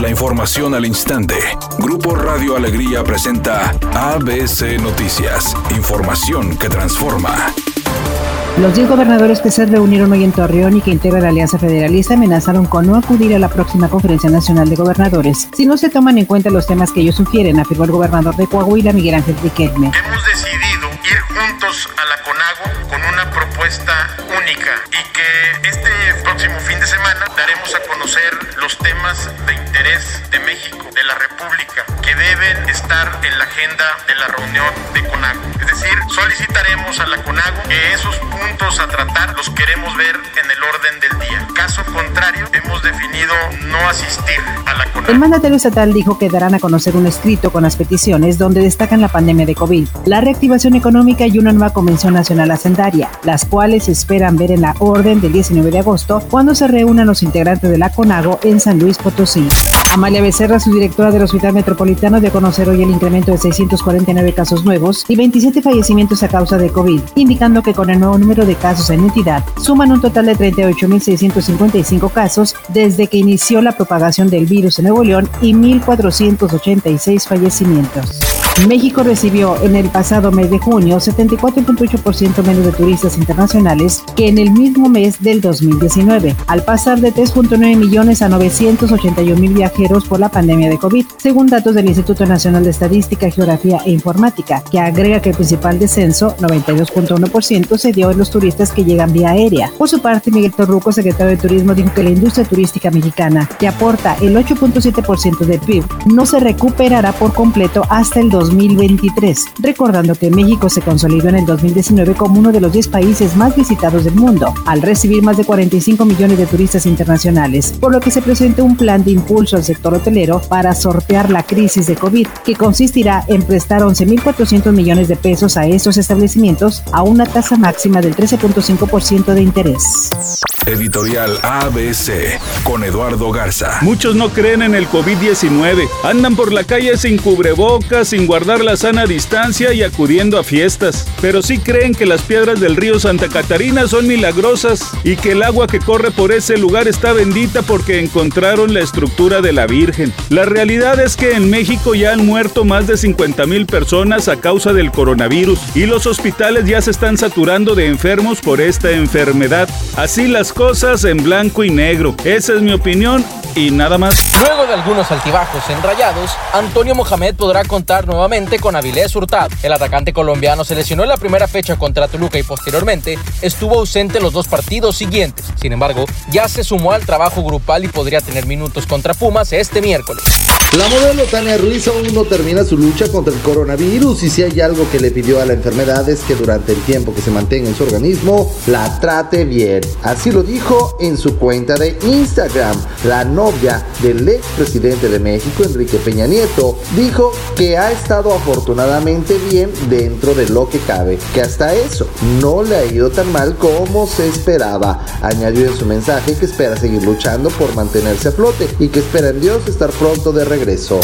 La información al instante. Grupo Radio Alegría presenta ABC Noticias. Información que transforma. Los 10 gobernadores que se reunieron hoy en Torreón y que integran la Alianza Federalista amenazaron con no acudir a la próxima Conferencia Nacional de Gobernadores si no se toman en cuenta los temas que ellos sugieren, afirmó el gobernador de Coahuila, Miguel Ángel Riquelme. Hemos decidido ir juntos a la CONAGO con una de México, de la República, que deben estar en la agenda de la reunión de CONAGO. Es decir, solicitaremos a la CONAGO que esos puntos a tratar los queremos ver en el orden del día. Caso contrario, hemos definido no asistir a la CONAGO. El mandatario estatal dijo que darán a conocer un escrito con las peticiones donde destacan la pandemia de COVID, la reactivación económica y una nueva convención nacional hacendaria, las cuales se esperan ver en la orden del 19 de agosto cuando se reúnan los integrantes de la CONAGO en San Luis Potosí. Amalia Becerra, su directora del Hospital Metropolitano, dio a conocer hoy el incremento de 649 casos nuevos y 27 fallecimientos a causa de COVID, indicando que con el nuevo número de casos en entidad suman un total de 38.655 casos desde que inició la propagación del virus en Nuevo León y 1.486 fallecimientos. México recibió en el pasado mes de junio 74.8% menos de turistas internacionales que en el mismo mes del 2019, al pasar de 3.9 millones a 981 mil viajeros por la pandemia de COVID, según datos del Instituto Nacional de Estadística, Geografía e Informática, que agrega que el principal descenso, 92.1%, se dio en los turistas que llegan vía aérea. Por su parte, Miguel Torruco, secretario de Turismo, dijo que la industria turística mexicana, que aporta el 8.7% del PIB, no se recuperará por completo hasta el 2023, recordando que México se consolidó en el 2019 como uno de los 10 países más visitados del mundo, al recibir más de 45 millones de turistas internacionales, por lo que se presenta un plan de impulso al sector hotelero para sortear la crisis de COVID, que consistirá en prestar 11.400 millones de pesos a estos establecimientos a una tasa máxima del 13.5% de interés. Editorial ABC con Eduardo Garza. Muchos no creen en el COVID-19. Andan por la calle sin cubrebocas, sin guardar la sana distancia y acudiendo a fiestas. Pero sí creen que las piedras del río Santa Catarina son milagrosas y que el agua que corre por ese lugar está bendita porque encontraron la estructura de la Virgen. La realidad es que en México ya han muerto más de 50 mil personas a causa del coronavirus y los hospitales ya se están saturando de enfermos por esta enfermedad. Así las cosas en blanco y negro. Esa es mi opinión y nada más. Luego de algunos altibajos en Rayados, Antonio Mohamed podrá contar nuevamente con Avilés Hurtado. El atacante colombiano se lesionó en la primera fecha contra Toluca y posteriormente estuvo ausente en los dos partidos siguientes. Sin embargo, ya se sumó al trabajo grupal y podría tener minutos contra Pumas este miércoles. La modelo Tania Ruiz aún no termina su lucha contra el coronavirus y si hay algo que le pidió a la enfermedad es que durante el tiempo que se mantenga en su organismo la trate bien. Así lo dijo en su cuenta de Instagram. La novia del expresidente de México, Enrique Peña Nieto, dijo que ha estado afortunadamente bien dentro de lo que cabe, que hasta eso no le ha ido tan mal como se esperaba. Añadió en su mensaje que espera seguir luchando por mantenerse a flote y que espera en Dios estar pronto de regreso.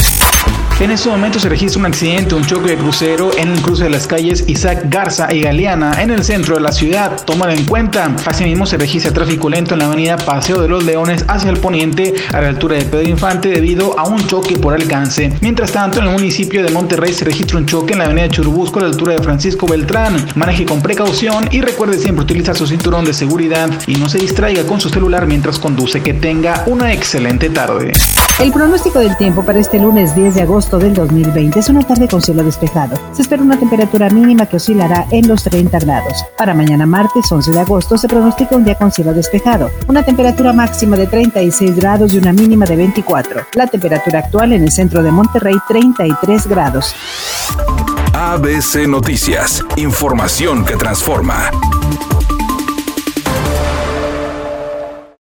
En este momento se registra un accidente, un choque de crucero en el cruce de las calles Isaac Garza y Galeana en el centro de la ciudad. Tómalo en cuenta. Asimismo se registra tráfico lento en la avenida Paseo de los Leones hacia el poniente a la altura de Pedro Infante debido a un choque por alcance. Mientras tanto, en el municipio de Monterrey se registra un choque en la avenida Churubusco a la altura de Francisco Beltrán. Maneje con precaución y recuerde siempre utilizar su cinturón de seguridad y no se distraiga con su celular mientras conduce. Que tenga una excelente tarde. El pronóstico del tiempo para este lunes 10 de agosto del 2020 es una tarde con cielo despejado. Se espera una temperatura mínima que oscilará en los 30 grados. Para mañana martes 11 de agosto se pronostica un día con cielo despejado. Una temperatura máxima de 36 grados y una mínima de 24. La temperatura actual en el centro de Monterrey 33 grados. ABC Noticias. Información que transforma.